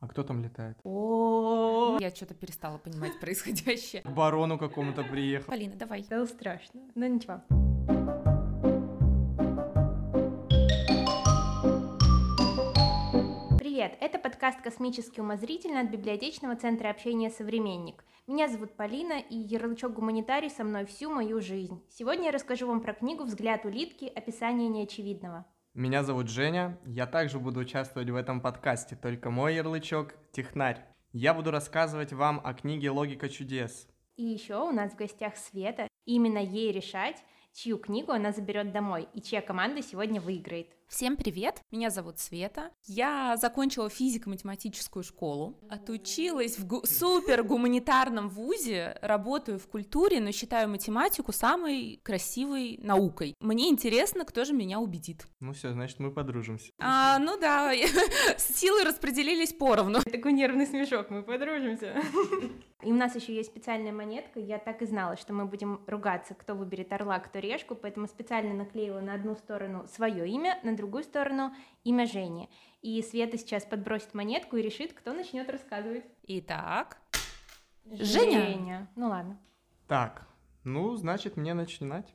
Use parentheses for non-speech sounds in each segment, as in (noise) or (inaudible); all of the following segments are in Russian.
А кто там летает? О, я что-то перестала понимать происходящее. К барону какому-то приехал. Полина, давай. Стало страшно. Но ничего. Привет, это подкаст «Космический умозрительно» от библиотечного центра общения «Современник». Меня зовут Полина, и ярлычок «Гуманитарий» со мной всю мою жизнь. Сегодня я расскажу вам про книгу «Взгляд улитки. Описание неочевидного». Меня зовут Женя, я также буду участвовать в этом подкасте, только мой ярлычок – технарь. Я буду рассказывать вам о книге «Логика чудес». И еще у нас в гостях Света. Именно ей решать, чью книгу она заберет домой и чья команда сегодня выиграет. Всем привет, меня зовут Света. Я закончила физико-математическую школу, отучилась в гу- супер гуманитарном вузе, работаю в культуре, но считаю математику самой красивой наукой. Мне интересно, кто же меня убедит. Ну все, значит, мы подружимся. А, ну да, (laughs) силы распределились поровну. Такой нервный смешок, мы подружимся. (laughs) И у нас еще есть специальная монетка. Я так и знала, что мы будем ругаться, кто выберет орла, кто решку, поэтому специально наклеила на одну сторону свое имя, на другую сторону имя Жени. И Света сейчас подбросит монетку и решит, кто начнет рассказывать. Итак, Женя. Женя. Ну ладно. Так, ну, значит, мне начинать.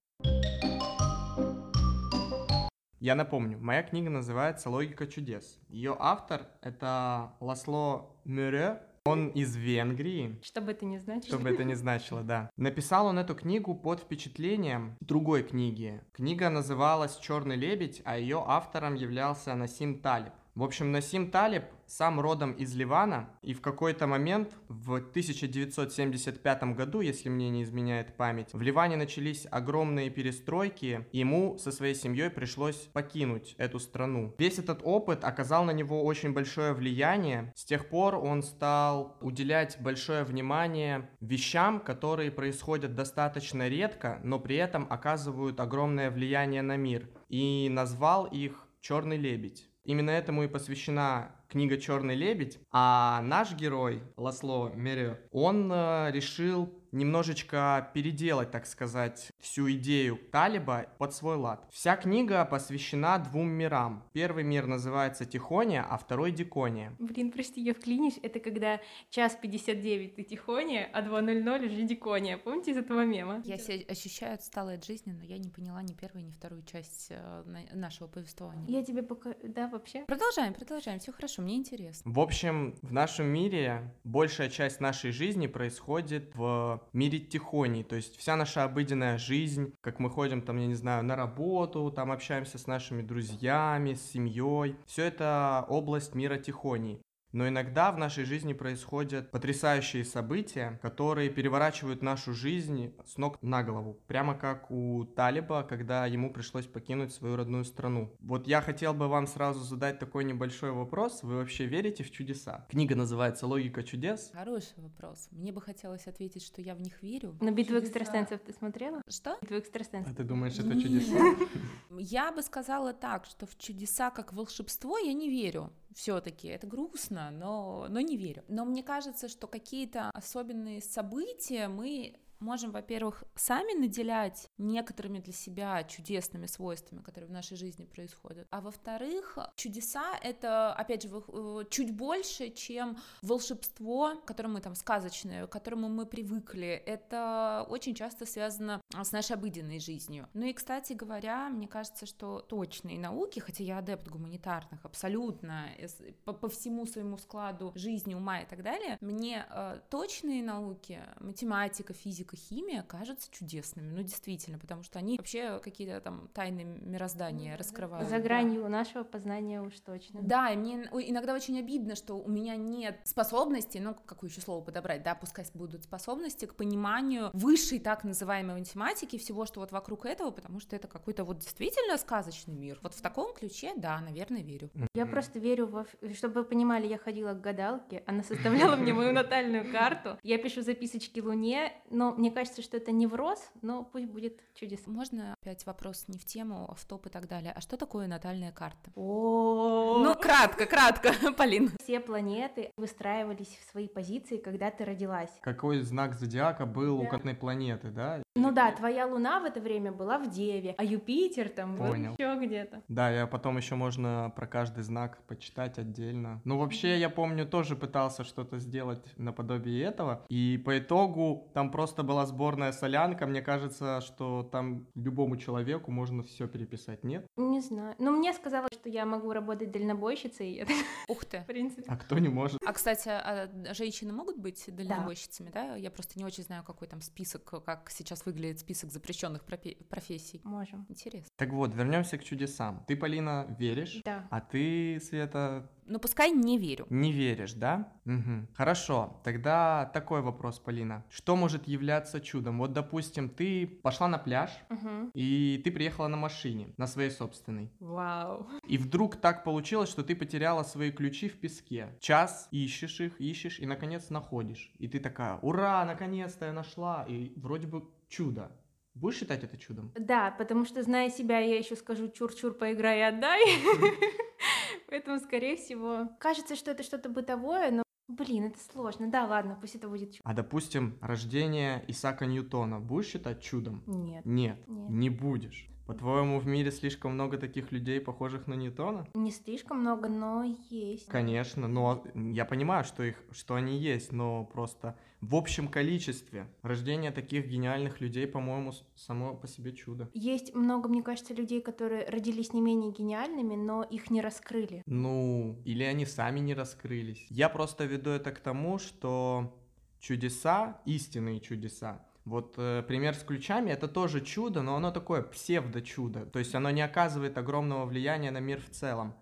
Я напомню, моя книга называется «Логика чудес». Ее автор — это Ласло Мюре, он из Венгрии, Что бы это ни значило. что бы это ни значило, да. Написал он эту книгу под впечатлением другой книги. Книга называлась «Черный лебедь», а ее автором являлся Насим Талиб. В общем, Насим Талиб сам родом из Ливана, и в какой-то момент в 1975 году, если мне не изменяет память, в Ливане начались огромные перестройки, и ему со своей семьей пришлось покинуть эту страну. Весь этот опыт оказал на него очень большое влияние. С тех пор он стал уделять большое внимание вещам, которые происходят достаточно редко, но при этом оказывают огромное влияние на мир, и назвал их «Черный лебедь». Именно этому и посвящена книга «Черный лебедь», а наш герой Ласло Мере, он э, решил немножечко переделать, так сказать, всю идею Талиба под свой лад. Вся книга посвящена двум мирам. Первый мир называется Тихония, а второй Дикония. Блин, прости, я вклинюсь. Это когда час 59 ты тихоня, а 2.00 уже дикония. Помните из этого мема? Я себя ощущаю отсталой от жизни, но я не поняла ни первую, ни вторую часть э, на- нашего повествования. Я тебе пока... Да, вообще? Продолжаем, продолжаем, все хорошо, мне интересно. В общем, в нашем мире большая часть нашей жизни происходит в мире тихоней, то есть вся наша обыденная жизнь, как мы ходим там, я не знаю, на работу, там общаемся с нашими друзьями, с семьей, все это область мира тихоней. Но иногда в нашей жизни происходят потрясающие события, которые переворачивают нашу жизнь с ног на голову. Прямо как у Талиба, когда ему пришлось покинуть свою родную страну. Вот я хотел бы вам сразу задать такой небольшой вопрос. Вы вообще верите в чудеса? Книга называется «Логика чудес». Хороший вопрос. Мне бы хотелось ответить, что я в них верю. На битву экстрасенсов ты смотрела? Что? Битву экстрасенсов. А ты думаешь, это чудеса? (laughs) Я бы сказала так, что в чудеса как волшебство я не верю. Все-таки это грустно, но, но не верю. Но мне кажется, что какие-то особенные события мы можем, во-первых, сами наделять некоторыми для себя чудесными свойствами, которые в нашей жизни происходят. А во-вторых, чудеса — это, опять же, э, чуть больше, чем волшебство, к которому мы там сказочное, к которому мы привыкли. Это очень часто связано а, с нашей обыденной жизнью. Ну и, кстати говоря, мне кажется, что точные науки, хотя я адепт гуманитарных абсолютно, эс- по, по всему своему складу жизни, ума и так далее, мне э, точные науки, математика, физика, химия кажутся чудесными, ну действительно, потому что они вообще какие-то там тайны мироздания раскрывают. За да. гранью нашего познания уж точно. Да, и мне иногда очень обидно, что у меня нет способностей, ну, какое еще слово подобрать, да, пускай будут способности к пониманию высшей так называемой математики, всего, что вот вокруг этого, потому что это какой-то вот действительно сказочный мир. Вот в таком ключе, да, наверное, верю. Я просто верю во... Чтобы вы понимали, я ходила к гадалке, она составляла мне мою натальную карту. Я пишу записочки Луне, но мне кажется, что это невроз, но пусть будет чудеса. Можно опять вопрос не в тему, а в топ и так далее. А что такое натальная карта? О, Ну, кратко, кратко, (laughs) Полин. все планеты выстраивались в свои позиции, когда ты родилась. Какой знак зодиака был у каждой планеты, да? Ну да, твоя луна в это время была в Деве, а Юпитер там был еще где-то. Да, я потом еще можно про каждый знак почитать отдельно. Ну, вообще, я помню, тоже пытался что-то сделать наподобие этого. И по итогу там просто была сборная солянка. Мне кажется, что там любому человеку можно все переписать. Нет? Не знаю. Ну, мне сказала, что я могу работать дальнобойщицей, (laughs) Ух ты. в принципе. А кто не может? А, кстати, а женщины могут быть дальнобойщицами, да? Я просто не очень знаю, какой там список, как сейчас выглядит список запрещенных профессий. Можем. Интересно. Так вот, вернемся к чудесам. Ты, Полина, веришь? Да. А ты, Света, Ну, пускай не верю. не веришь, да? Мгм. Хорошо, тогда такой вопрос, Полина. Что может являться чудом? Вот, допустим, ты пошла на пляж, Мгм. и ты приехала на машине, на своей собственной. Вау. И вдруг так получилось, что ты потеряла свои ключи в песке. Час ищешь их, ищешь, и наконец находишь. И ты такая, ура, наконец-то я нашла. И вроде бы чудо. Будешь считать это чудом? Да, потому что, зная себя, я еще скажу чур-чур, поиграй и отдай. Поэтому, скорее всего, кажется, что это что-то бытовое, но, блин, это сложно. Да, ладно, пусть это будет чудо. А допустим, рождение Исаака Ньютона будешь считать чудом? Нет, Нет, Нет. не будешь. По-твоему, в мире слишком много таких людей, похожих на Ньютона? не слишком много, но есть. Конечно, но я понимаю, что их, что они есть, но просто в общем количестве рождение таких гениальных людей, по-моему, само по себе чудо. Есть много, мне кажется, людей, которые родились не менее гениальными, но их не раскрыли. Ну, или они сами не раскрылись. Я просто веду это к тому, что чудеса, истинные чудеса, вот э, пример с ключами это тоже чудо, но оно такое псевдо-чудо. То есть оно не оказывает огромного влияния на мир в целом.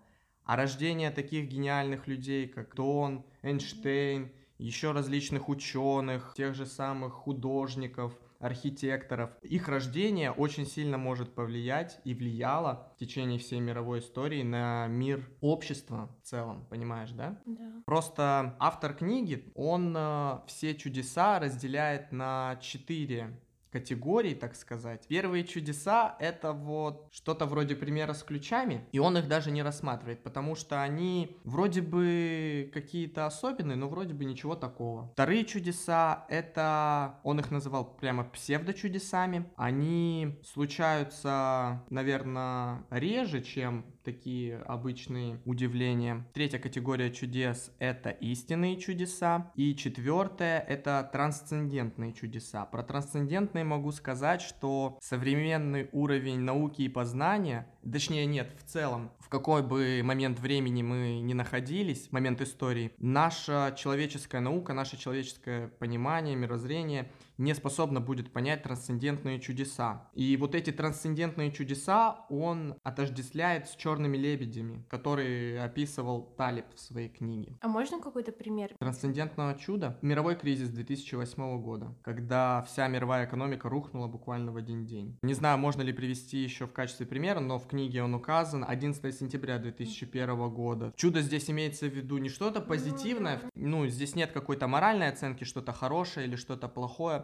А рождение таких гениальных людей, как Тон, Эйнштейн, еще различных ученых, тех же самых художников, архитекторов, их рождение очень сильно может повлиять и влияло в течение всей мировой истории на мир общества в целом, понимаешь, да? Да. Просто автор книги, он э, все чудеса разделяет на четыре категории, так сказать. Первые чудеса — это вот что-то вроде примера с ключами, и он их даже не рассматривает, потому что они вроде бы какие-то особенные, но вроде бы ничего такого. Вторые чудеса — это, он их называл прямо псевдочудесами. Они случаются, наверное, реже, чем такие обычные удивления. Третья категория чудес — это истинные чудеса. И четвертая — это трансцендентные чудеса. Про трансцендентные могу сказать, что современный уровень науки и познания, точнее нет, в целом, в какой бы момент времени мы ни находились, момент истории, наша человеческая наука, наше человеческое понимание, мирозрение не способно будет понять трансцендентные чудеса. И вот эти трансцендентные чудеса он отождествляет с черными лебедями, которые описывал Талиб в своей книге. А можно какой-то пример? Трансцендентного чуда. Мировой кризис 2008 года, когда вся мировая экономика рухнула буквально в один день. Не знаю, можно ли привести еще в качестве примера, но в книге он указан 11 сентября 2001 года. Чудо здесь имеется в виду не что-то позитивное, ну, здесь нет какой-то моральной оценки, что-то хорошее или что-то плохое.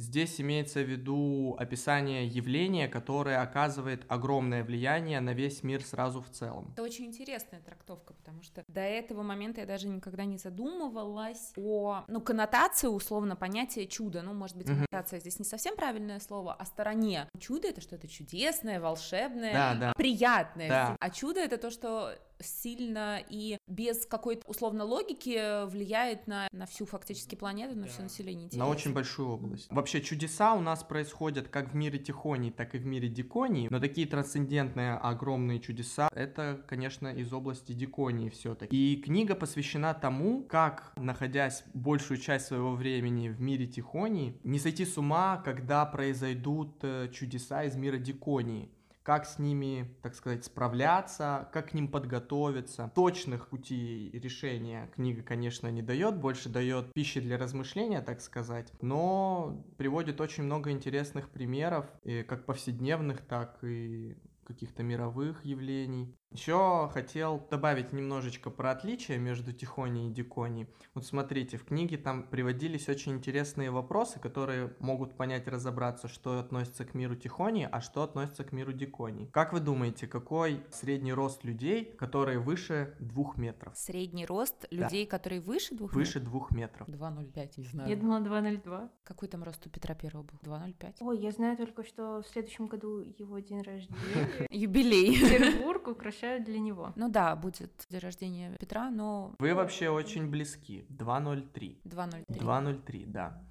Здесь имеется в виду описание явления, которое оказывает огромное влияние на весь мир сразу в целом. Это очень интересная трактовка, потому что до этого момента я даже никогда не задумывалась о, ну, коннотации, условно, понятия чуда. Ну, может быть, коннотация здесь не совсем правильное слово, о стороне. Чудо — это что-то чудесное, волшебное, Да, да. приятное. Да. А чудо — это то, что сильно и без какой-то условно логики влияет на, на всю фактически планету, на все население. На Интересно. очень большую область. Вообще чудеса у нас происходят как в мире Тихонии, так и в мире Диконии, но такие трансцендентные огромные чудеса, это, конечно, из области Диконии все-таки. И книга посвящена тому, как, находясь большую часть своего времени в мире Тихонии, не сойти с ума, когда произойдут э, чудеса из мира Диконии как с ними, так сказать, справляться, как к ним подготовиться. Точных путей решения книга, конечно, не дает, больше дает пищи для размышления, так сказать, но приводит очень много интересных примеров, и как повседневных, так и каких-то мировых явлений. Еще хотел добавить немножечко про отличия между Тихоней и Диконей. Вот смотрите, в книге там приводились очень интересные вопросы, которые могут понять, разобраться, что относится к миру Тихони, а что относится к миру Дикони. Как вы думаете, какой средний рост людей, которые выше двух метров? Средний рост людей, которые выше двух Выше двух метров. 2,05, не Я знаю. думала 2.02. Какой там рост у Петра Первого был? 2,05? Ой, я знаю только, что в следующем году его день (laughs) рождения. Юбилей. Петербург украшают для него. Ну да, будет день рождения Петра, но Вы вообще очень близки. 2.03. 2,03. 2.03, да.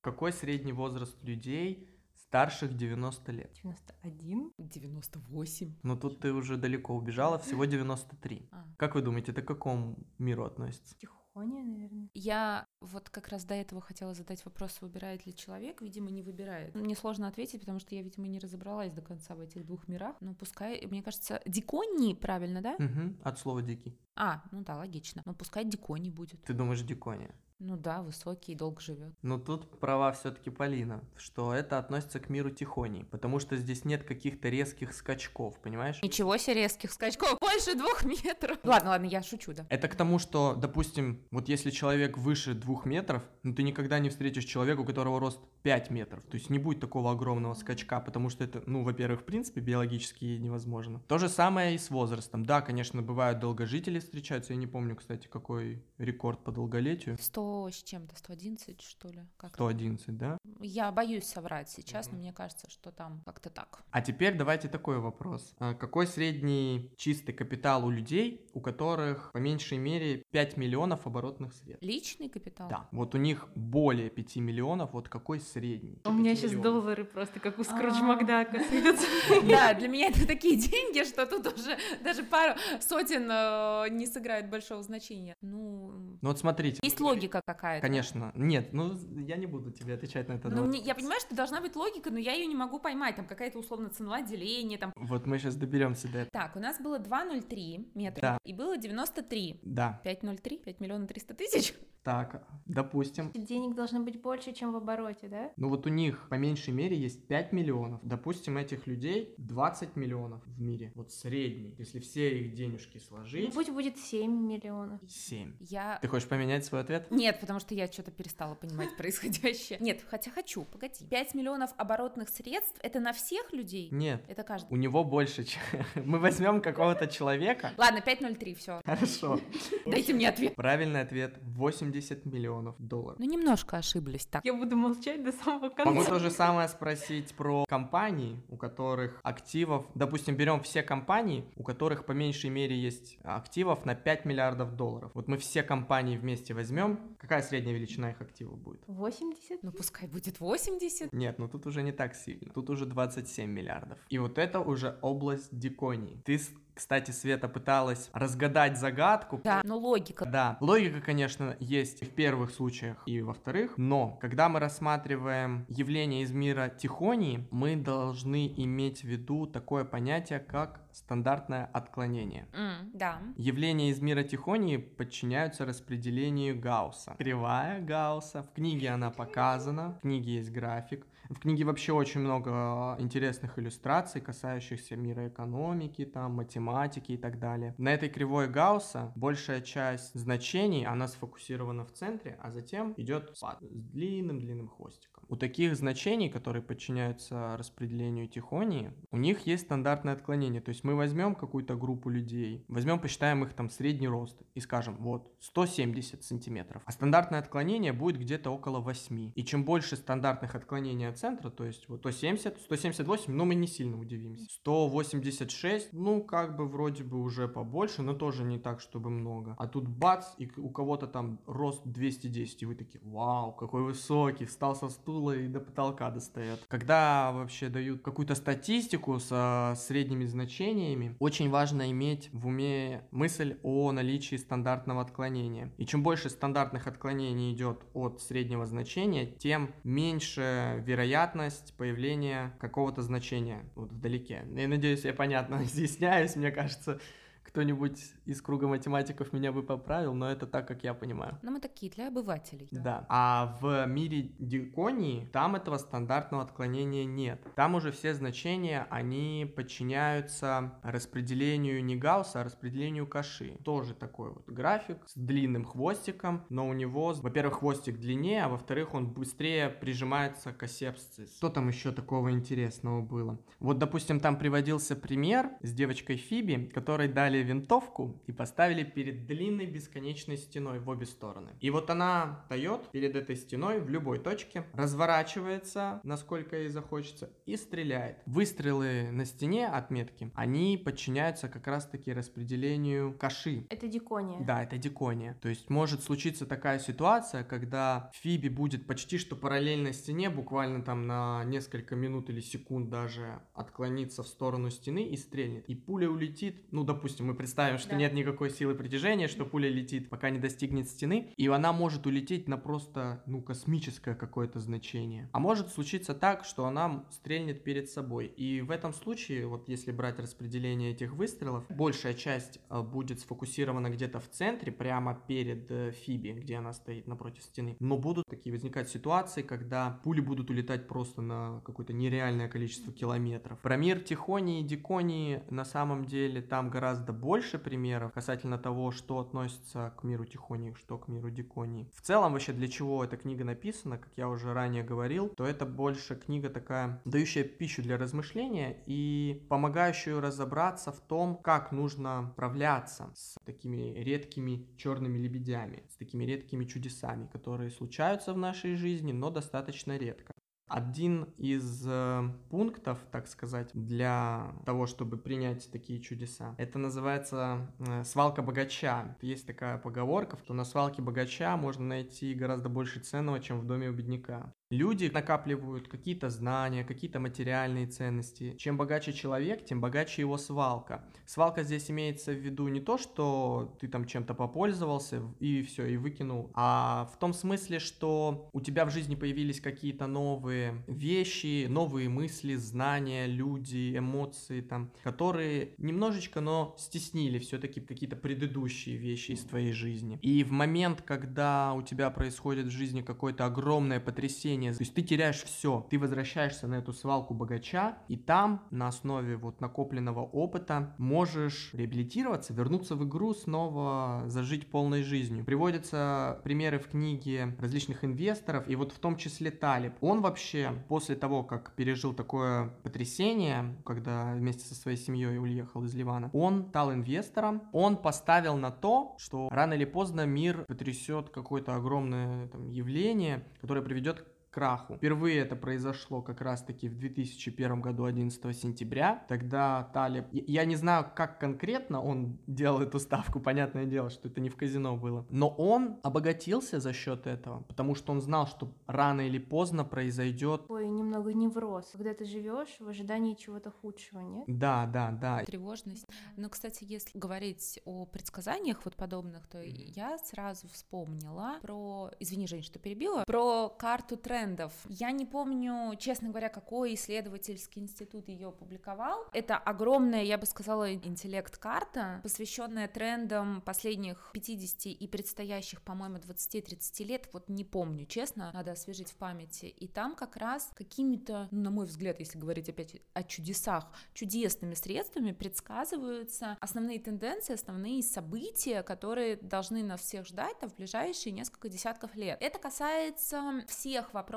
Какой средний возраст людей старших 90 лет? 91. 98. Ну тут ты уже далеко убежала, всего 93. А. Как вы думаете, это к какому миру относится? Тихоня, наверное. Я вот как раз до этого хотела задать вопрос, выбирает ли человек. Видимо, не выбирает. Мне сложно ответить, потому что я, видимо, не разобралась до конца в этих двух мирах. Но пускай, мне кажется, Дикони, правильно, да? Мгм, от слова дикий. А, ну да, логично. Ну пускай Дикони будет. Ты думаешь дикония? Ну да, высокий и долго живет. Но тут права все-таки Полина, что это относится к миру тихоней, потому что здесь нет каких-то резких скачков, понимаешь? Ничего себе резких скачков, (laughs) больше двух метров. Ладно, ладно, я шучу, да. Это к тому, что, допустим, вот если человек выше двух метров, ну ты никогда не встретишь человека, у которого рост 5 метров. То есть не будет такого огромного скачка, потому что это, ну, во-первых, в принципе, биологически невозможно. То же самое и с возрастом. Да, конечно, бывают долгожители встречаются. Я не помню, кстати, какой рекорд по долголетию. 100 с чем-то, 111, что ли? Как 111, да? Я боюсь соврать сейчас, но Мгм. мне кажется, что там как-то так. А теперь давайте такой вопрос. А Какой средний чистый капитал у людей, у которых по меньшей мере 5 миллионов оборотных средств? Личный капитал? Да, вот у них более 5 миллионов, вот какой средний? У меня 5 сейчас миллионов. доллары просто как у Скрудж А. Макдака (laughs) сыпятся. Да, для меня это такие деньги, что тут уже даже пару сотен э, не сыграет большого значения. Ну, Ну вот смотрите. есть логика какая-то. Конечно. Нет, ну я не буду тебе отвечать на это. Ну, мне- я понимаю, что должна быть логика, но я ее не могу поймать. Там какая-то условно цена деления, там. Вот мы сейчас доберемся до этого. Так, у нас было 2,03 метра Да. и было 93. Да, 5,03? 5 миллионов 300 тысяч? Так, допустим. Денег должно быть больше, чем в обороте, да? Ну вот у них по меньшей мере есть 5 миллионов. Допустим, этих людей 20 миллионов в мире. Вот средний. Если все их денежки Ну, сложить, Пусть будет 7 миллионов. 7. Я... Ты хочешь поменять свой ответ? Нет, потому что я что-то перестала понимать (laughs) происходящее. Нет, хотя хочу, погоди. 5 миллионов оборотных средств — это на всех людей? Нет. Это каждый. У него больше, чем... (laughs) Мы возьмем какого-то человека. Ладно, 5,03, все. Хорошо. Дайте мне ответ. Правильный ответ 80 миллионов долларов. Ну, немножко ошиблись так. Я буду молчать до самого Могу конца. то же самое спросить про компании, у которых активов, допустим, берем все компании, у которых по меньшей мере есть активов на 5 миллиардов долларов. Вот мы все компании вместе возьмем, какая средняя величина их активов будет? 80? Ну, пускай будет 80. Нет, ну тут уже не так сильно. Тут уже 27 миллиардов. И вот это уже область диконии. Ты, с- кстати, Света пыталась разгадать загадку. Да, но логика. Да, логика, конечно, есть и в первых случаях, и во вторых, но когда мы рассматриваем явление из мира тихонии, мы должны иметь в виду такое понятие, как стандартное отклонение. М, да. Явления из мира тихонии подчиняются распределению Гаусса. Кривая Гаусса. В книге она показана, в книге есть график. В книге вообще очень много э, интересных иллюстраций, касающихся мира экономики, там, математики и так далее. На этой кривой Гаусса большая часть значений, она сфокусирована в центре, а затем идет спад с длинным-длинным хвостиком. У таких значений, которые подчиняются распределению тихонии, у них есть стандартное отклонение. То есть мы возьмем какую-то группу людей, возьмем, посчитаем их там средний рост и скажем, вот, 170 сантиметров. А стандартное отклонение будет где-то около 8. И чем больше стандартных отклонений от центра, то есть вот 170, 178, ну мы не сильно удивимся. 186, ну как бы вроде бы уже побольше, но тоже не так, чтобы много. А тут бац, и у кого-то там рост 210, и вы такие, вау, какой высокий, встал со стула и до потолка достает. Когда вообще дают какую-то статистику со средними значениями, очень важно иметь в уме мысль о наличии стандартного отклонения. И чем больше стандартных отклонений идет от среднего значения, тем меньше вероятность появления какого-то значения вот вдалеке. Я надеюсь, я понятно (laughs) изъясняюсь, мне кажется, кто-нибудь из круга математиков меня бы поправил, но это так, как я понимаю. Но мы такие, для обывателей. Да. А в мире диконии там этого стандартного отклонения нет. Там уже все значения, они подчиняются распределению не Гаусса, а распределению Каши. Тоже такой вот график с длинным хвостиком, но у него, во-первых, хвостик длиннее, а во-вторых, он быстрее прижимается к оси абсцисс. Что там еще такого интересного было? Вот, допустим, там приводился пример с девочкой Фиби, которой дали винтовку и поставили перед длинной бесконечной стеной в обе стороны. И вот она дает перед этой стеной в любой точке, разворачивается, насколько ей захочется, и стреляет. Выстрелы на стене отметки, они подчиняются как раз-таки распределению каши. Это дикония. Да, это дикония. То есть может случиться такая ситуация, когда Фиби будет почти что параллельно стене, буквально там на несколько минут или секунд даже отклониться в сторону стены и стрельнет. И пуля улетит, ну, допустим, мы представим, что Да. нет никакой силы притяжения, что пуля летит, пока не достигнет стены, и она может улететь на просто, ну, космическое какое-то значение. А может случиться так, что она стрельнет перед собой. И в этом случае, вот если брать распределение этих выстрелов, большая часть э, будет сфокусирована где-то в центре, прямо перед э, Фиби, где она стоит напротив стены. Но будут такие возникать ситуации, когда пули будут улетать просто на какое-то нереальное количество километров. Про мир Тихонии и Диконии на самом деле там гораздо больше примеров касательно того, что относится к миру Тихонии, что к миру Диконии. В целом вообще для чего эта книга написана, как я уже ранее говорил, то это больше книга такая, дающая пищу для размышления и помогающую разобраться в том, как нужно справляться с такими редкими черными лебедями, с такими редкими чудесами, которые случаются в нашей жизни, но достаточно редко. Один из э, пунктов, так сказать, для того, чтобы принять такие чудеса, это называется э, свалка богача. Есть такая поговорка, что на свалке богача можно найти гораздо больше ценного, чем в доме у бедняка. Люди накапливают какие-то знания, какие-то материальные ценности. Чем богаче человек, тем богаче его свалка. Свалка здесь имеется в виду не то, что ты там чем-то попользовался и все, и выкинул, а в том смысле, что у тебя в жизни появились какие-то новые вещи, новые мысли, знания, люди, эмоции там, которые немножечко, но стеснили все-таки какие-то предыдущие вещи из твоей жизни. И в момент, когда у тебя происходит в жизни какое-то огромное потрясение, то есть ты теряешь все, ты возвращаешься на эту свалку богача, и там на основе вот накопленного опыта можешь реабилитироваться, вернуться в игру, снова зажить полной жизнью. Приводятся примеры в книге различных инвесторов, и вот в том числе Талиб. Он вообще после того, как пережил такое потрясение, когда вместе со своей семьей уехал из Ливана, он стал инвестором, он поставил на то, что рано или поздно мир потрясет какое-то огромное там, явление, которое приведет краху. Впервые это произошло как раз-таки в 2001 году, 11 сентября. Тогда Талиб... Я не знаю, как конкретно он делал эту ставку, понятное дело, что это не в казино было. Но он обогатился за счет этого, потому что он знал, что рано или поздно произойдет... Такой немного невроз, когда ты живешь в ожидании чего-то худшего, нет? Да, да, да. тревожность. Но, кстати, если говорить о предсказаниях вот подобных, то я сразу вспомнила про, извини, Жень, что перебила, про карту трендов. Я не помню, честно говоря, какой исследовательский институт ее публиковал. Это огромная, я бы сказала, интеллект-карта, посвященная трендам последних 50 и предстоящих, по-моему, 20-30 лет. Вот не помню, честно, надо освежить в памяти. И там как раз какими-то, ну, на мой взгляд, если говорить опять о чудесах, чудесными средствами предсказываются основные тенденции, основные события, которые должны нас всех ждать там, в ближайшие несколько десятков лет. Это касается всех вопросов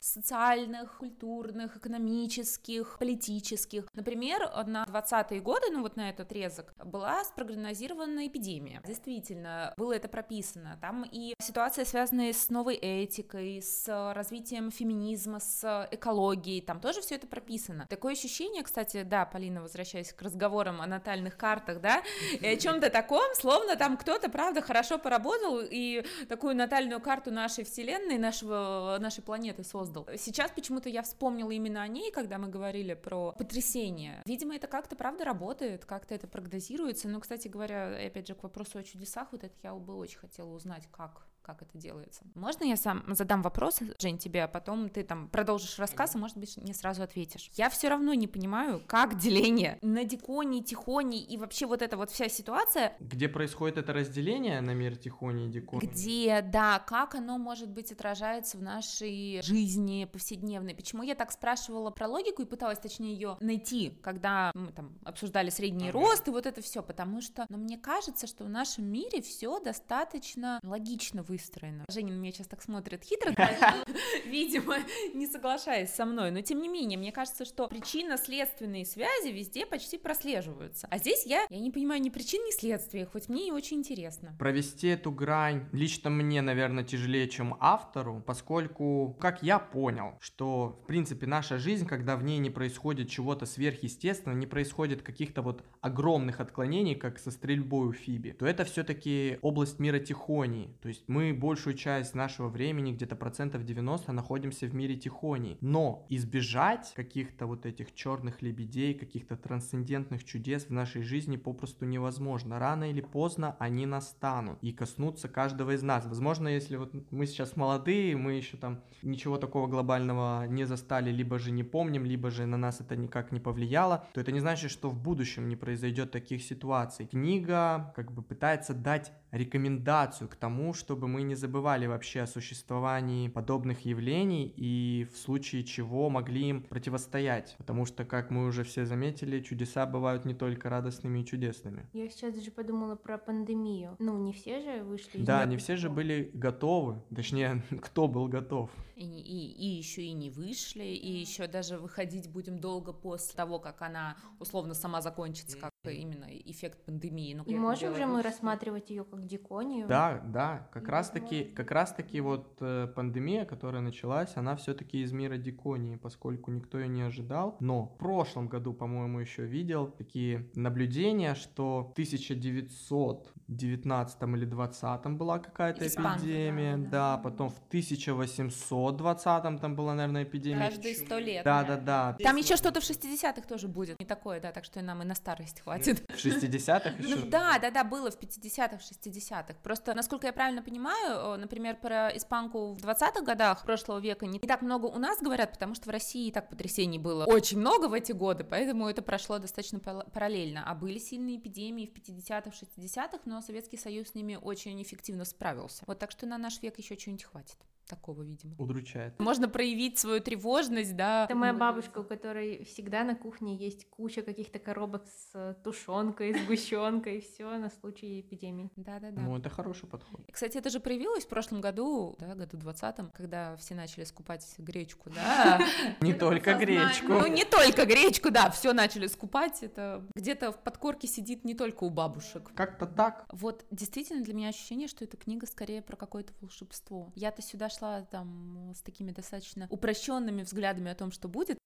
социальных, культурных, экономических, политических. Например, на 20-е годы, ну вот на этот отрезок, была спрогнозирована эпидемия. Действительно, было это прописано. Там и ситуация, связанная с новой этикой, с развитием феминизма, с экологией, там тоже все это прописано. Такое ощущение, кстати, да, Полина, возвращаясь к разговорам о натальных картах, да, и о чем-то таком, словно там кто-то, правда, хорошо поработал и такую натальную карту нашей вселенной, нашего, нашей планеты создал. Сейчас почему-то я вспомнила именно о ней, когда мы говорили про потрясение. Видимо, это как-то, правда, работает, как-то это прогнозируется. Но, кстати говоря, опять же, к вопросу о чудесах, вот это я бы очень хотела узнать, как как это делается. Можно я сам задам вопрос, Жень, тебе, а потом ты там продолжишь рассказ, и, может быть, мне сразу ответишь. Я все равно не понимаю, как деление на диконий, тихоний и вообще вот эта вот вся ситуация. Где происходит это разделение на мир тихоний и диконий? Где, да, как оно, может быть, отражается в нашей жизни повседневной. Почему я так спрашивала про логику и пыталась, точнее, ее найти, когда мы там обсуждали средний ага. рост и вот это все, потому что, но мне кажется, что в нашем мире все достаточно логично выстроено. Женя на меня сейчас так смотрит хитро, (laughs) видимо, не соглашаясь со мной, но тем не менее, мне кажется, что причинно-следственные связи везде почти прослеживаются. А здесь я, я не понимаю ни причин, ни следствия, хоть мне и очень интересно. Провести эту грань лично мне, наверное, тяжелее, чем автору, поскольку, как я понял, что, в принципе, наша жизнь, когда в ней не происходит чего-то сверхъестественного, не происходит каких-то вот огромных отклонений, как со стрельбой у Фиби, то это все-таки область мира Тихонии. То есть мы большую часть нашего времени, где-то процентов 90, находимся в мире Тихонии. Но избежать каких-то вот этих черных лебедей, каких-то трансцендентных чудес в нашей жизни попросту невозможно. Рано или поздно они настанут и коснутся каждого из нас. Возможно, если вот мы сейчас молодые, мы еще там ничего такого глобального не застали, либо же не помним, либо же на нас это никак не повлияло, то это не значит, что в будущем не произойдет таких ситуаций. Книга как бы пытается дать рекомендацию к тому, чтобы мы не забывали вообще о существовании подобных явлений и в случае чего могли им противостоять. Потому что, как мы уже все заметили, чудеса бывают не только радостными и чудесными. Я сейчас даже подумала про пандемию. Ну, не все же вышли Да, не все же были готовы. Точнее, (laughs) кто был готов. И, и, и еще и не вышли, и еще даже выходить будем долго после того, как она условно сама закончится, как именно эффект пандемии. Ну, и можем же мы рассматривать ее как диконию? Да, да, как раз таки, как раз таки вот э, пандемия, которая началась, она все-таки из мира диконии, поскольку никто ее не ожидал. Но в прошлом году, по-моему, еще видел такие наблюдения, что 1900 19 или 20 была какая-то эпидемия, да, да, потом в 1820 там была, наверное, эпидемия. Каждые сто лет. Да, да, да. Там еще что-то в 60-х тоже будет, не такое, да, так что нам и на старость хватит. В 60-х еще? Ну, да, да, да, было в 50-х, 60-х. Просто, насколько я правильно понимаю, например, про испанку в 20-х годах прошлого века не так много у нас говорят, потому что в России и так потрясений было очень много в эти годы, поэтому это прошло достаточно параллельно. А были сильные эпидемии в 50-х, 60-х, но но Советский Союз с ними очень эффективно справился. Вот так что на наш век еще что-нибудь хватит такого, видимо. Удручает. Можно проявить свою тревожность, да. Это моя бабушка, у которой всегда на кухне есть куча каких-то коробок с тушенкой, сгущенкой, все на случай эпидемии. Да-да-да. Ну, это хороший подход. Кстати, это же проявилось в прошлом году, да, году двадцатом, когда все начали скупать гречку, да. (laughs) Не только гречку. Ну, не только гречку, да, все начали скупать. Это где-то в подкорке сидит не только у бабушек. Как-то так. Вот действительно для меня ощущение, что эта книга скорее про какое-то волшебство. Я-то сюда шла там с такими достаточно упрощенными взглядами о том, что будет.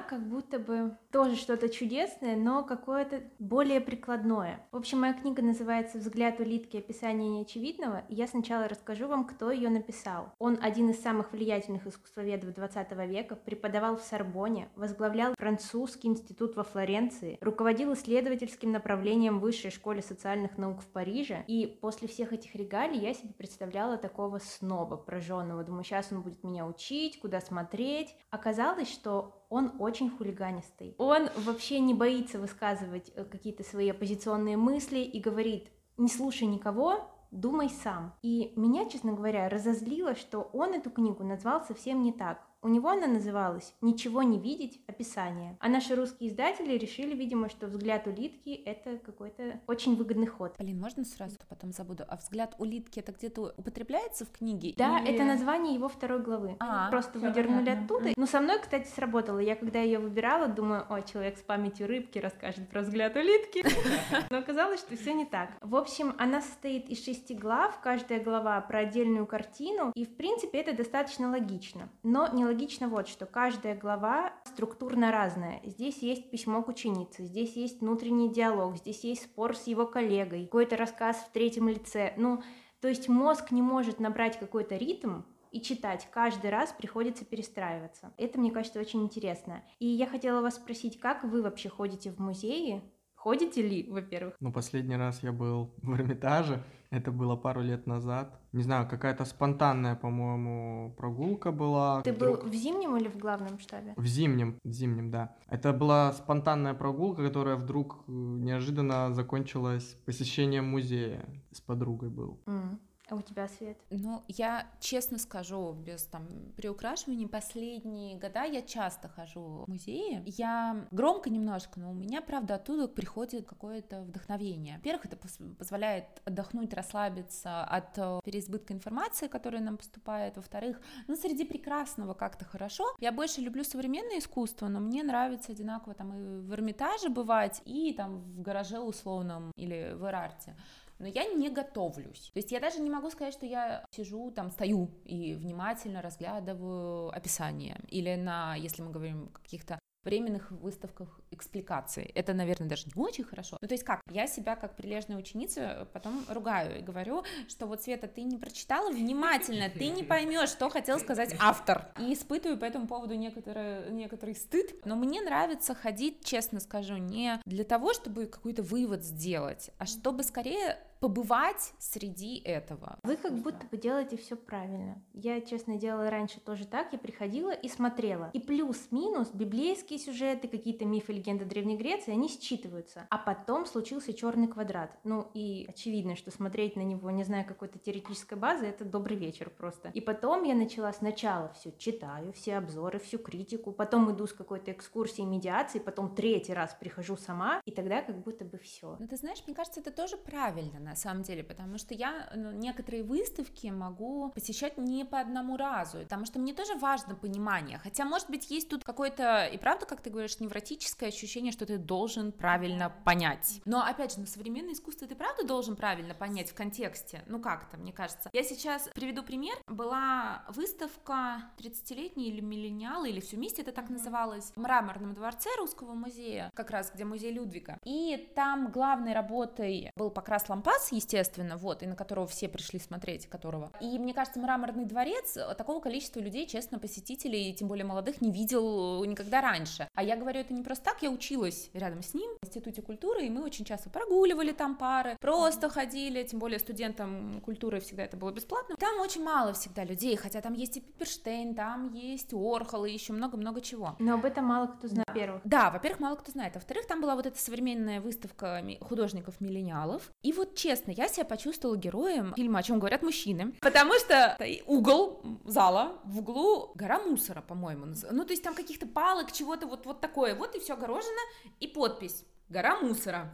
Как будто бы тоже что-то чудесное, но какое-то более прикладное. В общем, моя книга называется «Взгляд улитки. Описание неочевидного», и я сначала расскажу вам, кто ее написал. Он один из самых влиятельных искусствоведов 20 века, преподавал в Сорбоне, возглавлял французский институт во Флоренции, руководил исследовательским направлением Высшей школе социальных наук в Париже, и после всех этих регалий я себе представляла такого сноба прожженного. Думаю, сейчас он будет меня учить, куда смотреть. Оказалось, что он очень хулиганистый. Он вообще не боится высказывать э, какие-то свои оппозиционные мысли и говорит, не слушай никого, думай сам. И меня, честно говоря, разозлило, что он эту книгу назвал совсем не так. У него она называлась «Ничего не видеть. Описание». А наши русские издатели решили, видимо, что «Взгляд улитки» — это какой-то очень выгодный ход. Блин, можно сразу, потом забуду. А «Взгляд улитки» — это где-то употребляется в книге? Да, или... это название его второй главы. А, Просто выдернули понятно. оттуда. Но со мной, кстати, сработало. Я когда ее выбирала, думаю, о, человек с памятью рыбки расскажет про «Взгляд улитки». (laughs) Но оказалось, что все не так. В общем, она состоит из шести глав, каждая глава про отдельную картину, и, в принципе, это достаточно логично. Но не логично вот что. Каждая глава структурно разная. Здесь есть письмо к ученице, здесь есть внутренний диалог, здесь есть спор с его коллегой, какой-то рассказ в третьем лице. Ну, то есть мозг не может набрать какой-то ритм, и читать каждый раз приходится перестраиваться. Это, мне кажется, очень интересно. И я хотела вас спросить, как вы вообще ходите в музеи, Ходите ли, во-первых? Ну, последний раз я был в Эрмитаже, это было пару лет назад. Не знаю, какая-то спонтанная, по-моему, прогулка была. Ты был в зимнем или в главном штабе? В зимнем, в зимнем, да. Это была спонтанная прогулка, которая вдруг э, неожиданно закончилась посещением музея. С подругой был. М. А у тебя, Свет? Ну, я честно скажу, без там приукрашиваний, последние года я часто хожу в музеи. Я громко немножко, но у меня, правда, оттуда приходит какое-то вдохновение. Во-первых, это позволяет отдохнуть, расслабиться от э, переизбытка информации, которая нам поступает. Во-вторых, ну, среди прекрасного как-то хорошо. Я больше люблю современное искусство, но мне нравится одинаково там и в Эрмитаже бывать, и там в гараже условном или в Эрарте но я не готовлюсь. То есть я даже не могу сказать, что я сижу там, стою и внимательно разглядываю описание. Или на, если мы говорим о каких-то временных выставках экспликаций. Это, наверное, даже не очень хорошо. Ну, то есть как? Я себя как прилежная ученица потом ругаю и говорю, что вот, Света, ты не прочитала внимательно, ты не поймешь, что хотел сказать автор. И испытываю по этому поводу некоторый, некоторый стыд. Но мне нравится ходить, честно скажу, не для того, чтобы какой-то вывод сделать, а чтобы скорее побывать среди этого. Вы как будто бы делаете все правильно. Я, честно, делала раньше тоже так. Я приходила и смотрела. И плюс-минус библейские сюжеты, какие-то мифы, легенды Древней Греции, они считываются. А потом случился черный квадрат. Ну и очевидно, что смотреть на него, не зная какой-то теоретической базы, это добрый вечер просто. И потом я начала сначала все читаю, все обзоры, всю критику, потом иду с какой-то экскурсией медиации, потом третий раз прихожу сама, и тогда как будто бы все. Ну, ты знаешь, мне кажется, это тоже правильно на самом деле, потому что я ну, некоторые выставки могу посещать не по одному разу, потому что мне тоже важно понимание, хотя, может быть, есть тут какое-то, и правда, как ты говоришь, невротическое ощущение, что ты должен правильно понять. Но, опять же, на современное искусство ты правда должен правильно понять в контексте, ну как-то, мне кажется. Я сейчас приведу пример. Была выставка 30-летний или миллениалы, или все вместе это так называлось, в Мраморном дворце Русского музея, как раз где музей Людвига. И там главной работой был покрас лампас, естественно, вот, и на которого все пришли смотреть, которого. И мне кажется, Мраморный дворец такого количества людей, честно, посетителей, тем более молодых, не видел никогда раньше. А я говорю это не просто так, я училась рядом с ним в Институте культуры, и мы очень часто прогуливали там пары, просто ходили, тем более студентам культуры всегда это было бесплатно. Там очень мало всегда людей, хотя там есть и Пиперштейн, там есть Орхол и еще много-много чего. Но об этом мало кто знает, во-первых. Да, во-первых, мало кто знает. Во-вторых, там была вот эта современная выставка ми- художников-миллениалов. И вот честно, я себя почувствовала героем фильма «О чем говорят мужчины». Потому что угол зала, в углу гора мусора, по-моему. Ну, то есть там каких-то палок, чего-то вот, вот такое. Вот и все огорожено. И подпись гора мусора.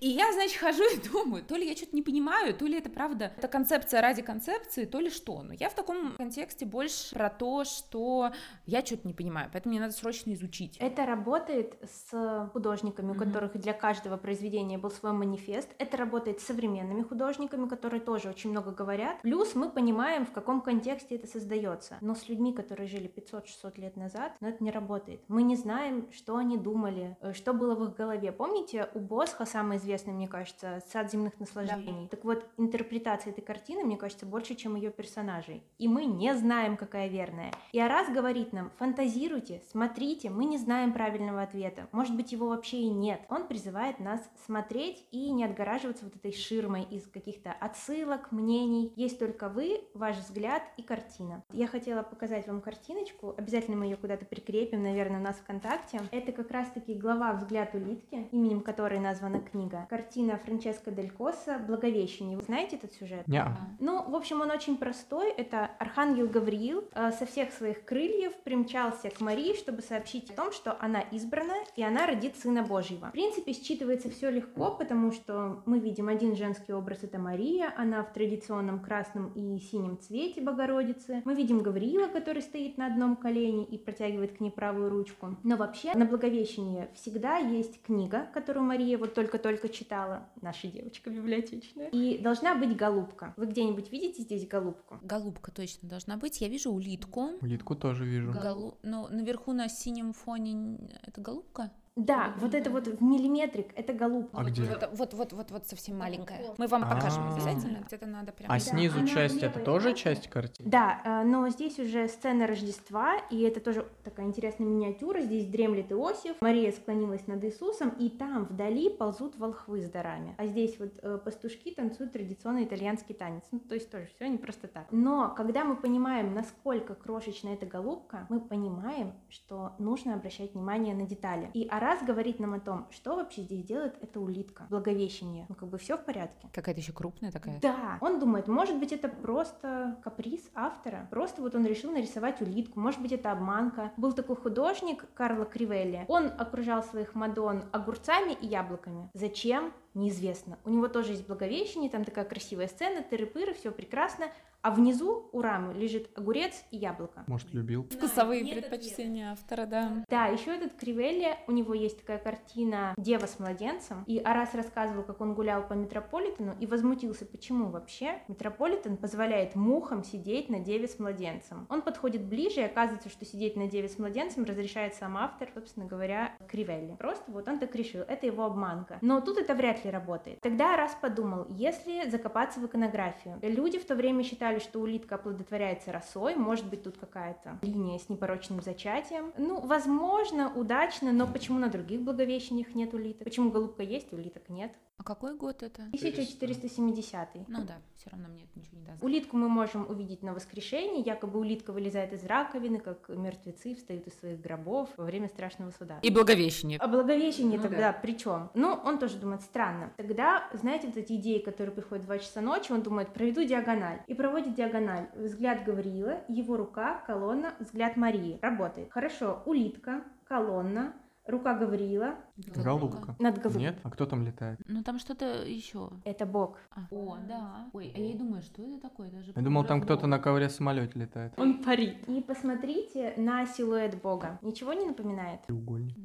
И я, значит, хожу и думаю, то ли я что-то не понимаю, то ли это правда, это концепция ради концепции, то ли что. Но я в таком контексте больше про то, что я что-то не понимаю, поэтому мне надо срочно изучить. Это работает с художниками, у Мгм. которых для каждого произведения был свой манифест. Это работает с современными художниками, которые тоже очень много говорят. Плюс мы понимаем, в каком контексте это создается. Но с людьми, которые жили 500-600 лет назад, ну, это не работает. Мы не знаем, что они думали, э, что было в их голове. Помните, у Босха самый известный, мне кажется, «Сад земных наслаждений». Так вот, интерпретация этой картины, мне кажется, больше, чем ее персонажей. И мы не знаем, какая верная. И Арас говорит нам, фантазируйте, смотрите, мы не знаем правильного ответа. Может быть, его вообще и нет. Он призывает нас смотреть и не отгораживаться вот этой ширмой из каких-то отсылок, мнений. Есть только вы, ваш взгляд и картина. Я хотела показать вам картиночку. Обязательно мы ее куда-то прикрепим, наверное, у нас ВКонтакте. Это как раз-таки глава «Взгляд улитки», именем которой названа книга. Картина Франческо Дель Коса «Благовещение». Вы знаете этот сюжет? Не, Ну, в общем, он очень простой. Это архангел Гавриил э, со всех своих крыльев примчался к Марии, чтобы сообщить о том, что она избрана, и она родит Сына Божьего. В принципе, считывается все легко, потому что мы видим один женский образ — это Мария, она в традиционном красном и синем цвете Богородицы. Мы видим Гавриила, который стоит на одном колене и протягивает к ней правую ручку. Но вообще на Благовещение всегда есть книга, которую Мария вот только-только читала, наша девочка библиотечная, и должна быть голубка. Вы где-нибудь видите здесь голубку? Голубка точно должна быть. Я вижу улитку. улитку тоже вижу. Голу... Ну, наверху на синем фоне это голубка? Да, вот это вот в миллиметрик, это голубка. А где? Вот, вот, вот, вот, вот совсем маленькая. Мы вам покажем А. обязательно. Где-то надо прям. А Да, снизу она часть это тоже лапе. часть картины? Да, э, но здесь уже сцена Рождества, и это тоже такая интересная миниатюра. Здесь дремлет Иосиф, Мария склонилась над Иисусом, и там вдали ползут волхвы с дарами. А здесь вот э, пастушки танцуют традиционный итальянский танец. Ну, то есть тоже все не просто так. Но когда мы понимаем, насколько крошечна эта голубка, мы понимаем, что нужно обращать внимание на детали. И Арас говорит нам о том, что вообще здесь делает эта улитка. Благовещение. Ну, как бы все в порядке. Какая-то еще крупная такая. Да, он думает, может быть, это просто каприз автора. Просто вот он решил нарисовать улитку, может быть, это обманка. Был такой художник Карло Кривелли. Он окружал своих Мадон огурцами и яблоками. Зачем? Неизвестно. У него тоже есть Благовещение, там такая красивая сцена, тыры-пыры, все прекрасно. А внизу у рамы лежит огурец и яблоко. Может, любил? Вкусовые предпочтения автора, да. Да, еще этот Кривелли, у него есть такая картина «Дева с младенцем», и Арас рассказывал, как он гулял по Метрополитену и возмутился, почему вообще Метрополитен позволяет мухам сидеть на Деве с младенцем. Он подходит ближе, и оказывается, что сидеть на Деве с младенцем разрешает сам автор, собственно говоря, Кривелли. Просто вот он так решил, это его обманка. Но тут это вряд ли работает. Тогда Арас подумал, если закопаться в иконографию, люди в то время считали, что улитка оплодотворяется росой, может быть, тут какая-то линия с непорочным зачатием. Ну, возможно, удачно, но почему на других благовещениях нет улиток? Почему голубка есть, улиток нет? А какой год это? 1470 Ну да, все равно мне это ничего не даст. Улитку мы можем увидеть на воскрешении, якобы улитка вылезает из раковины, как мертвецы встают из своих гробов во время страшного суда. И благовещение. А благовещение Ну тогда при чем? Ну, он тоже думает, странно. Тогда, знаете, вот эти идеи, которые приходят в 2 часа ночи, он думает, проведу диагональ. И проводит диагональ. Взгляд Гавриила, его рука, колонна, взгляд Марии. Работает. Хорошо, улитка, колонна, рука Гавриила Голубка. над голубкой. Нет? А кто там летает? Ну там что-то еще. Это бог. О, да. Ой, а я и думаю, что это такое? Даже Я думал, там кто-то на ковре самолете летает. Он парит. И посмотрите на силуэт бога. Ничего не напоминает? Треугольник.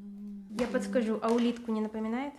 Я подскажу, а улитку не напоминает?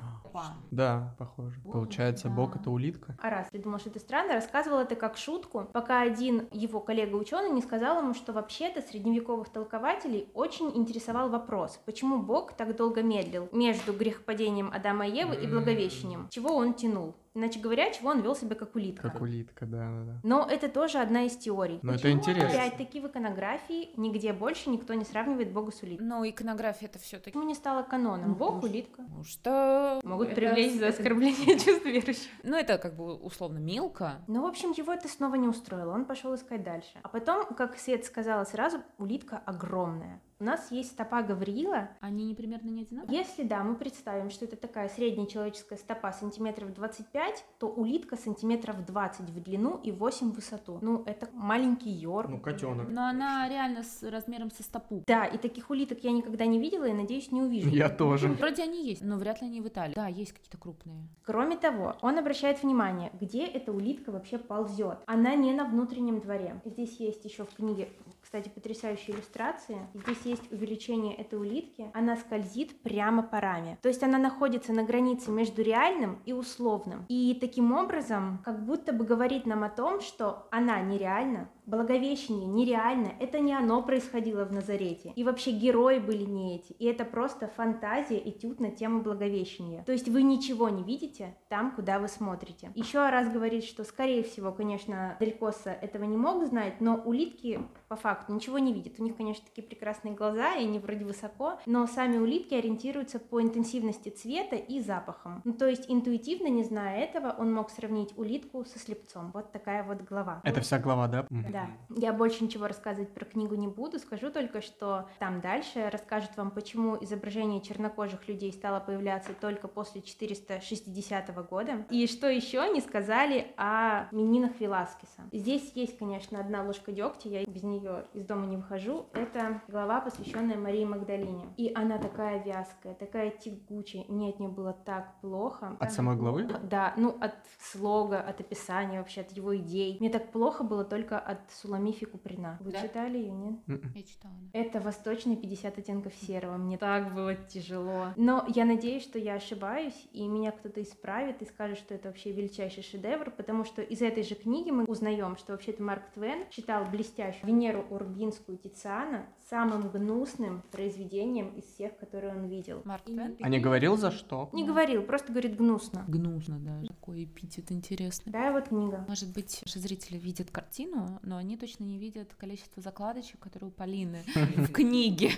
Да, похоже. Получается, да. бог это улитка. А раз ты думал, что это странно, рассказывал это как шутку, пока один его коллега-ученый не сказал ему, что вообще-то средневековых толкователей очень интересовал вопрос, почему Бог так долго медлил между грехопадением Адама и Евы и Благовещением, чего он тянул. Иначе говоря, чего он вел себя как улитка. Как улитка, да, да, да. Но это тоже одна из теорий. Но это Почему, интересно. Опять-таки в иконографии нигде больше никто не сравнивает Бога с улиткой. Но иконография это все-таки. Почему не стало каноном? Ну, Бог, потому улитка. Потому что... Могут это- привлечь за это- оскорбление (laughs) чувств верующих. Ну, это как бы условно мелко. Ну, в общем, его это снова не устроило, он пошел искать дальше. А потом, как Свет сказала сразу, улитка огромная. У нас есть стопа Гавриила. Они не примерно не одинаковые? Если, да, мы представим, что это такая средняя человеческая стопа сантиметров 25, то улитка сантиметров 20 в длину и 8 в высоту. Ну, это маленький Йорк. Ну, котенок. Но она реально с размером со стопу. Да, и таких улиток я никогда не видела и, надеюсь, не увижу. Я тоже. (laughs) Вроде они есть, но вряд ли они в Италии. Да, есть какие-то крупные. Кроме того, он обращает внимание, где эта улитка вообще ползет. Она не на внутреннем дворе. Здесь есть еще в книге, кстати, потрясающие иллюстрации. Здесь есть увеличение этой улитки. Она скользит прямо по раме. То есть она находится на границе между реальным и условным. И таким образом, как будто бы говорит нам о том, что она нереальна, Благовещение нереально, это не оно происходило в Назарете. И вообще герои были не эти. И это просто фантазия, этюд на тему Благовещения. То есть вы ничего не видите там, куда вы смотрите. Еще раз говорит, что скорее всего, конечно, Дель Коса этого не мог знать, но улитки по факту ничего не видят. У них, конечно, такие прекрасные глаза, и они вроде высоко, но сами улитки ориентируются по интенсивности цвета и запахам. Ну, то есть интуитивно, не зная этого, он мог сравнить улитку со слепцом. Вот такая вот глава. Это вся глава, да? Мгм. Да, я больше ничего рассказывать про книгу не буду, скажу только, что там дальше расскажет вам, почему изображение чернокожих людей стало появляться только после 460 года, и что еще не сказали о Мининах Веласкеса. Здесь есть, конечно, одна ложка дегтя, я без нее из дома не выхожу, это глава, посвященная Марии Магдалине, и она такая вязкая, такая тягучая, мне от нее было так плохо. От самой главы? Да, ну от слога, от описания вообще, от его идей. Мне так плохо было только от Суламифи Куприна. Вы Да? читали ее, нет? Мгм. Я читала. да. Это «Восточный 50 оттенков серого». Мне так было тяжело. Но я надеюсь, что я ошибаюсь, и меня кто-то исправит и скажет, что это вообще величайший шедевр, потому что из этой же книги мы узнаем, что вообще-то Марк Твен читал блестящую Венеру Урбинскую Тициана самым гнусным произведением из всех, которые он видел. Марк И Твен? А не говорил за что? Не говорил, просто говорит гнусно. Гнусно, да. Такой эпитет интересный. Да, вот книга. Может быть, наши зрители видят картину, но они точно не видят количество закладочек, которые у Полины (laughs) в книге.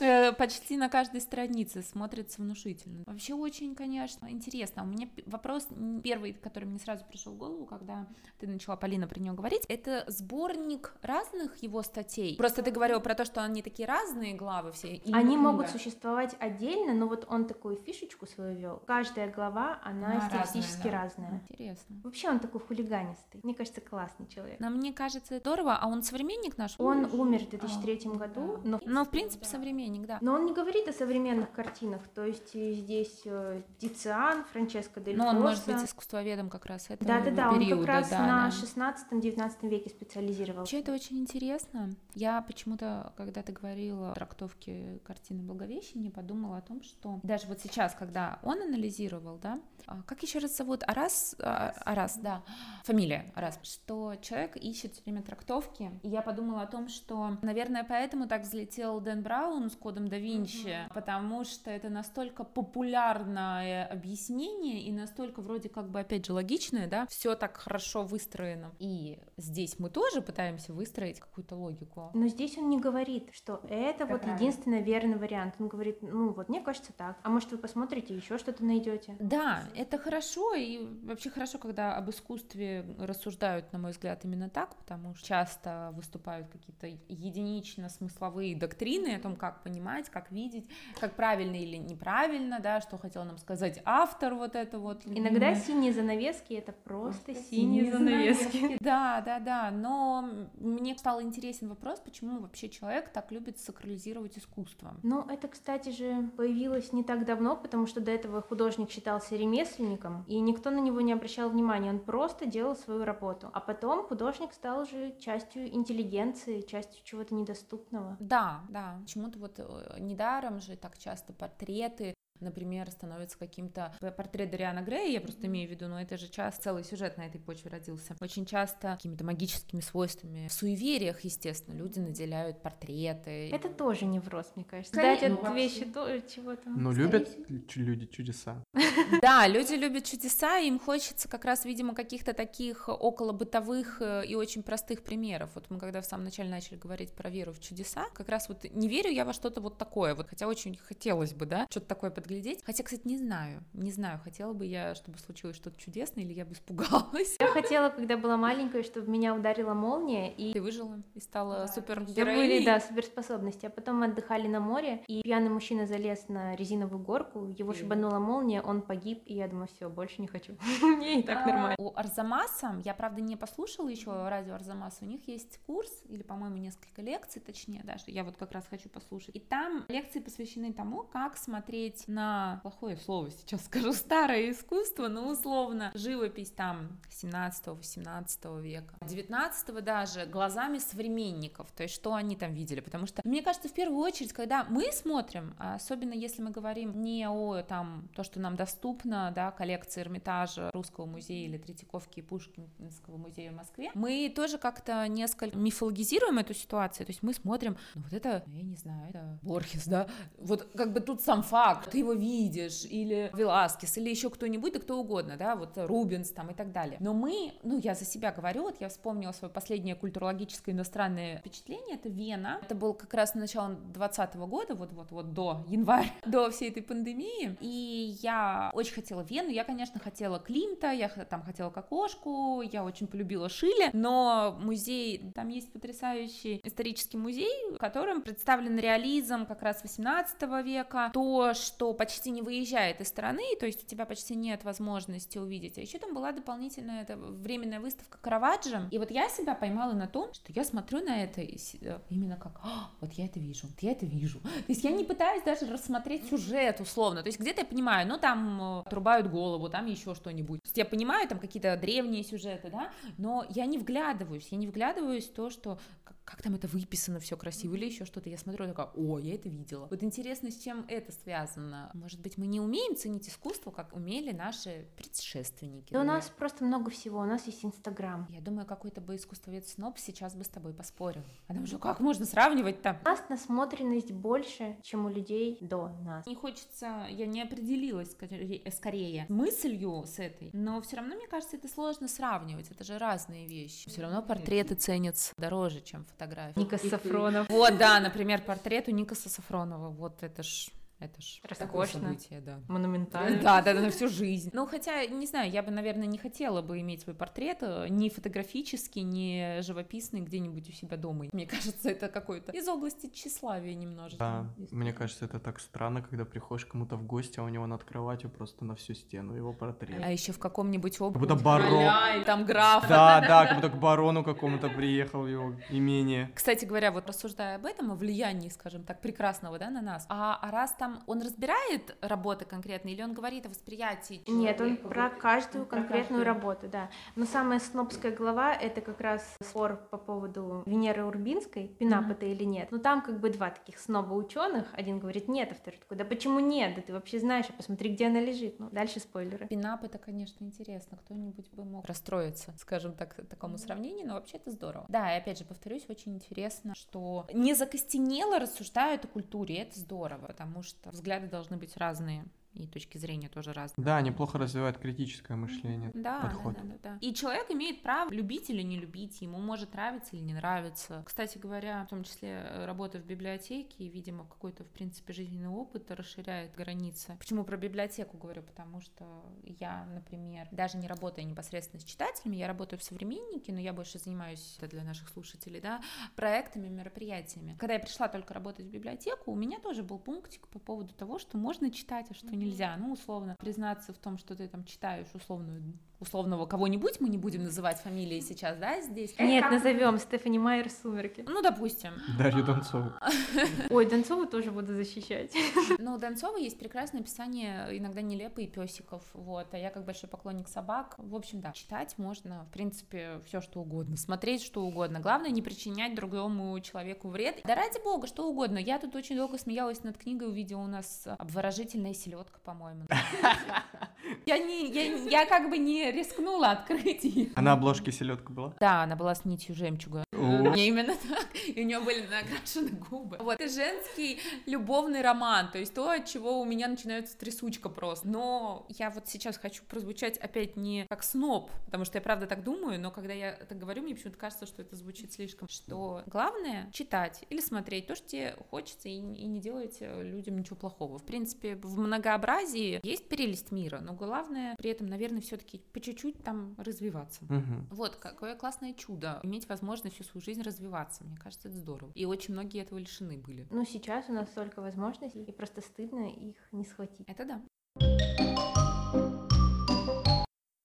Э, Почти на каждой странице смотрится внушительно. Вообще очень, конечно, интересно. У меня вопрос первый, который мне сразу пришел в голову, когда ты начала, Полина, про него говорить, это сборник разных его статей. Просто ты говорила про то, что они такие разные главы все. Они могут существовать отдельно, но вот он такую фишечку свою вел. Каждая глава, она Она стилистически разная, да. разная. Интересно. Вообще он такой хулиганистый. Мне кажется, классный человек. Но мне кажется, здорово. А он современник наш? Он умер в 2003 году, но Ну, в принципе, современник, да. Но он не говорит о современных картинах, то есть здесь э, Тициан, Франческо Дель Но он может быть искусствоведом как раз этого Да-да-да, он периода. как раз да, на да. 16-19 веке специализировался. Вообще это очень интересно. Я почему-то, когда ты говорила о трактовке картины Благовещения, подумала о том, что даже вот сейчас, когда он анализировал, да, а, как еще раз зовут? Арас? А, Арас, да, фамилия Арас, что человек ищет все время трактовки, и я подумала о том, что, наверное, поэтому так взлетел Дэн Браун с кодом да Винчи, потому что это настолько популярное объяснение и настолько вроде как бы опять же логичное, да, все так хорошо выстроено. И здесь мы тоже пытаемся выстроить какую-то логику. Но здесь он не говорит, что это вот правильно. единственный верный вариант. Он говорит, ну вот мне кажется так. А может вы посмотрите, еще что-то найдете. Да, это хорошо, и вообще хорошо, когда об искусстве рассуждают, на мой взгляд, именно так, потому что часто выступают какие-то единично смысловые доктрины о том, как понимать, как видеть, как правильно или неправильно, да, что хотел нам сказать автор вот это вот. Иногда любимое. синие занавески это просто Просто синие синие занавески. (laughs) Да, да, да, но мне стал интересен вопрос, почему вообще человек так любит сакрализировать искусство. Ну, это, кстати же, появилось не так давно, потому что до этого художник считался ремесленником, и никто на него не обращал внимания, он просто делал свою работу. А потом художник стал же частью интеллигенции, частью чего-то недоступного. Да, да. Почему-то вот э, недаром же так часто портреты например, становятся каким-то портрет Дариана Грея, я просто имею в виду, но это же часто целый сюжет на этой почве родился. Очень часто какими-то магическими свойствами. В суевериях, естественно, люди наделяют портреты. Это тоже невроз, мне кажется. Скорее- Дать ну, от вообще- вещи то, чего-то. Ну, любят люди чудеса. (laughs) Да, люди любят чудеса, и им хочется как раз, видимо, каких-то таких около бытовых э, и очень простых примеров. Вот мы когда в самом начале начали говорить про веру в чудеса, как раз вот не верю я во что-то вот такое, вот хотя очень хотелось бы, да, что-то такое подглядеть. Хотя, кстати, не знаю, не знаю, хотела бы я, чтобы случилось что-то чудесное, или я бы испугалась. Я хотела, когда была маленькая, чтобы меня ударила молния, и Ты выжила и стала супер У меня были, да, суперспособности. А потом мы отдыхали на море, и пьяный мужчина залез на резиновую горку, его И- шибанула молния, он погиб, и я думаю, все, больше не хочу. (laughs) Мне и так нормально. У Арзамаса, я, правда, не послушала еще радио Арзамаса, у них есть курс, или, по-моему, несколько лекций, точнее, даже, я вот как раз хочу послушать. И там лекции посвящены тому, как смотреть на, плохое слово сейчас (laughs) скажу, старое искусство, но условно, живопись там 17-18 века, 19 даже, глазами современников, то есть что они там видели, потому что, мне кажется, в первую очередь, когда мы смотрим, а особенно если мы говорим не о там, то, что нам доступно, да, коллекции Эрмитажа, Русского музея или Третьяковки и Пушкинского музея в Москве, мы тоже как-то несколько мифологизируем эту ситуацию, то есть мы смотрим, ну вот это, я не знаю, это Борхес, да, вот как бы тут сам факт, ты его видишь, или Веласкес, или еще кто-нибудь, да кто угодно, да, вот Рубенс там и так далее. Но мы, ну я за себя говорю, вот я вспомнила свое последнее культурологическое иностранное впечатление, это Вена, это был как раз начало 20 года, вот-вот-вот до января, (laughs) до всей этой пандемии, и я очень хотела Вену, я, конечно, хотела Климта, я там хотела Кокошку, я очень полюбила Шиля, но музей, там есть потрясающий исторический музей, в котором представлен реализм как раз 18 века, то, что почти не выезжает из страны, то есть у тебя почти нет возможности увидеть, а еще там была дополнительная это, временная выставка Караваджо, и вот я себя поймала на том, что я смотрю на это э, именно как, «А, вот я это вижу, вот я это вижу, то есть я не пытаюсь даже рассмотреть сюжет условно, то есть где-то я понимаю, ну там э, отрубают голову, там еще что-нибудь, то есть я понимаю там какие-то древние сюжеты, да, но я не вглядываюсь, я не вглядываюсь в то, что как там это выписано все красиво или еще что-то, я смотрю такая, о, я это видела. Вот интересно, с чем это связано, возможно, может быть, мы не умеем ценить искусство, как умели наши предшественники. Да у нас просто много всего, у нас есть Инстаграм. Я думаю, какой-то бы искусствовед сноб сейчас бы с тобой поспорил. Потому что как можно сравнивать там? У нас насмотренность больше, чем у людей до нас. Не хочется, я не определилась скорее, скорее мыслью с этой, но все равно, мне кажется, это сложно сравнивать, это же разные вещи. Все равно портреты ценятся дороже, чем фотографии. Ника Сафронов. Вот, да, например, портрет у Никаса Сафронова, вот это ж это ж такое Роскошно. событие, да. Монументально. Да, да, да, на всю жизнь. Ну, хотя, не знаю, я бы, наверное, не хотела бы иметь свой портрет э, ни фотографический, ни живописный где-нибудь у себя дома. Мне кажется, это какой-то из области тщеславия немножечко. Да, Если мне кажется, это так странно, когда приходишь кому-то в гости, а у него над кроватью просто на всю стену его портрет. А еще в каком-нибудь Как области. будто барон. Там граф. Да, да, как будто к барону какому-то приехал в его имение. Кстати говоря, вот рассуждая об этом, о влиянии, скажем так, прекрасного, да, на нас, а, а раз там он разбирает работы конкретно, или он говорит о восприятии Нет, он человека? про каждую Про конкретную каждую. работу, да. Но самая снобская глава — это как раз спор по поводу Венеры Урбинской, пинап это или нет. Ну там как бы два таких сноба ученых. Один говорит нет, а второй такой, да почему нет? Да ты вообще знаешь, а посмотри, где она лежит. Ну, дальше спойлеры. Пинап это, конечно, интересно. Кто-нибудь бы мог расстроиться, скажем так, такому сравнению, но вообще это здорово. Да, и опять же, повторюсь, очень интересно, что не закостенело рассуждают о культуре, это здорово, потому что взгляды должны быть разные. И точки зрения тоже разные. Да, неплохо развивает критическое мышление. Да, да, подход. да, да, да. И человек имеет право любить или не любить, ему может нравиться или не нравиться. Кстати говоря, в том числе э, работа в библиотеке, и, видимо, какой-то, в принципе, жизненный опыт расширяет границы. Почему про библиотеку говорю? Потому что я, например, даже не работая непосредственно с читателями, я работаю в «Современнике», но я больше занимаюсь, это для наших слушателей, да, проектами, мероприятиями. Когда я пришла только работать в библиотеку, у меня тоже был пунктик по поводу того, что можно читать, а что нельзя. Ну, условно, признаться в том, что ты там читаешь условную, условного кого-нибудь, мы не будем называть фамилии сейчас, да, здесь? Нет, назовем Стефани Майер «Сумерки». Ну, допустим. Дарью Донцову. (laughs) Ой, Донцову тоже буду защищать. (laughs) Ну, у Донцова есть прекрасное описание, иногда нелепые песиков, вот, а я как большой поклонник собак. В общем, да, читать можно, в принципе, все что угодно, смотреть что угодно. Главное, не причинять другому человеку вред. Да ради бога, что угодно. Я тут очень долго смеялась над книгой, увидела у нас обворожительная селедка, по-моему. (laughs) Я, не, я, я как бы не рискнула открыть ее. А на обложке селедка была? Да, она была с нитью жемчуга. Не именно так. И у нее были накрашены губы. Вот. Это женский любовный роман, то есть то, от чего у меня начинается трясучка просто. Но я вот сейчас хочу прозвучать опять не как сноб, потому что я правда так думаю, но когда я это говорю, мне почему-то кажется, что это звучит слишком. Что главное читать или смотреть то, что тебе хочется, и, и не делать э, людям ничего плохого. В принципе, в многообразии есть прелесть мира, но главное при этом, наверное, все-таки по чуть-чуть там развиваться. Мгм. Вот, какое классное чудо, иметь возможность свою жизнь развиваться. Мне кажется, это здорово. И очень многие этого лишены были. Ну, сейчас у нас столько возможностей, и просто стыдно их не схватить. Это да.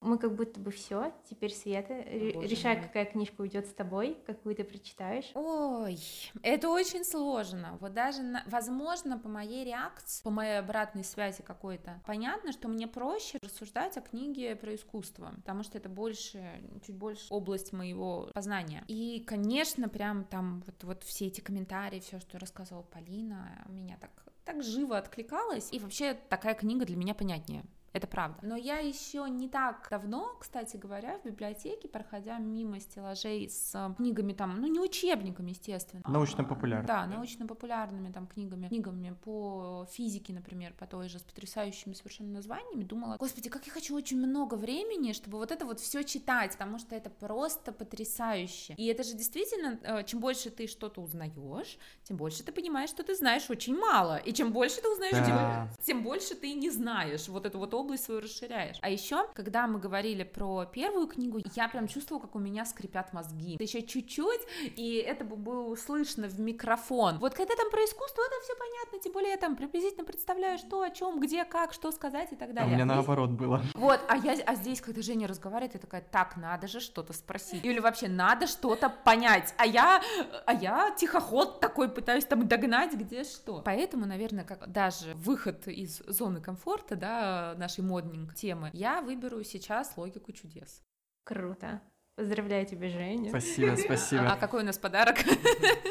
Мы как будто бы все. Теперь Света, Боже решай, мой. какая книжка уйдет с тобой, какую ты прочитаешь. Ой, это очень сложно. Вот даже, на- возможно, по моей реакции, по моей обратной связи какой-то, понятно, что мне проще рассуждать о книге про искусство, потому что это больше, чуть больше область моего познания. И, конечно, прям там вот, вот все эти комментарии, все, что рассказывала Полина, меня так, так живо откликалось. И вообще такая книга для меня понятнее. Это правда. Но я еще не так давно, кстати говоря, в библиотеке, проходя мимо стеллажей с э, книгами там, ну не учебниками, естественно. Научно-популярно. Да, научно-популярными там книгами, книгами по физике, например, по той же, с потрясающими совершенно названиями, думала, господи, как я хочу очень много времени, чтобы вот это вот все читать, потому что это просто потрясающе. И это же действительно, э, чем больше ты что-то узнаешь, тем больше ты понимаешь, что ты знаешь очень мало, и чем больше ты узнаешь, тем Да. тем больше ты не знаешь, вот эту вот область свою расширяешь. А еще, когда мы говорили про первую книгу, я прям чувствовала, как у меня скрипят мозги. Еще чуть-чуть, и это бы было слышно в микрофон. Вот когда там про искусство, это все понятно, тем более я там приблизительно представляю, что, о чем, где, как, что сказать и так А у далее. меня наоборот было. вот, а я, а здесь, когда Женя разговаривает, я такая, так, надо же что-то спросить. Или вообще надо что-то понять. А я, а я тихоход такой пытаюсь там догнать, где что. Поэтому, наверное, как даже выход из зоны комфорта, да, нашей модненькой темы, я выберу сейчас логику чудес. Круто. Поздравляю тебя, Женя. Спасибо, А спасибо. какой у нас подарок?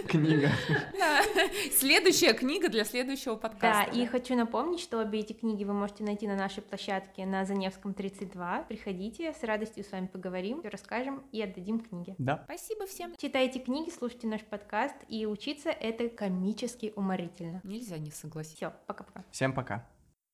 Книга. Да. Следующая книга для следующего Да, подкаста. и хочу напомнить, что обе эти книги вы можете найти на нашей площадке на Заневском 32. Приходите, с радостью с вами поговорим, расскажем и отдадим книги. Да. Спасибо всем. Читайте книги, слушайте наш подкаст, и учиться это комически уморительно. Нельзя не согласиться. Все, пока-пока. Всем пока.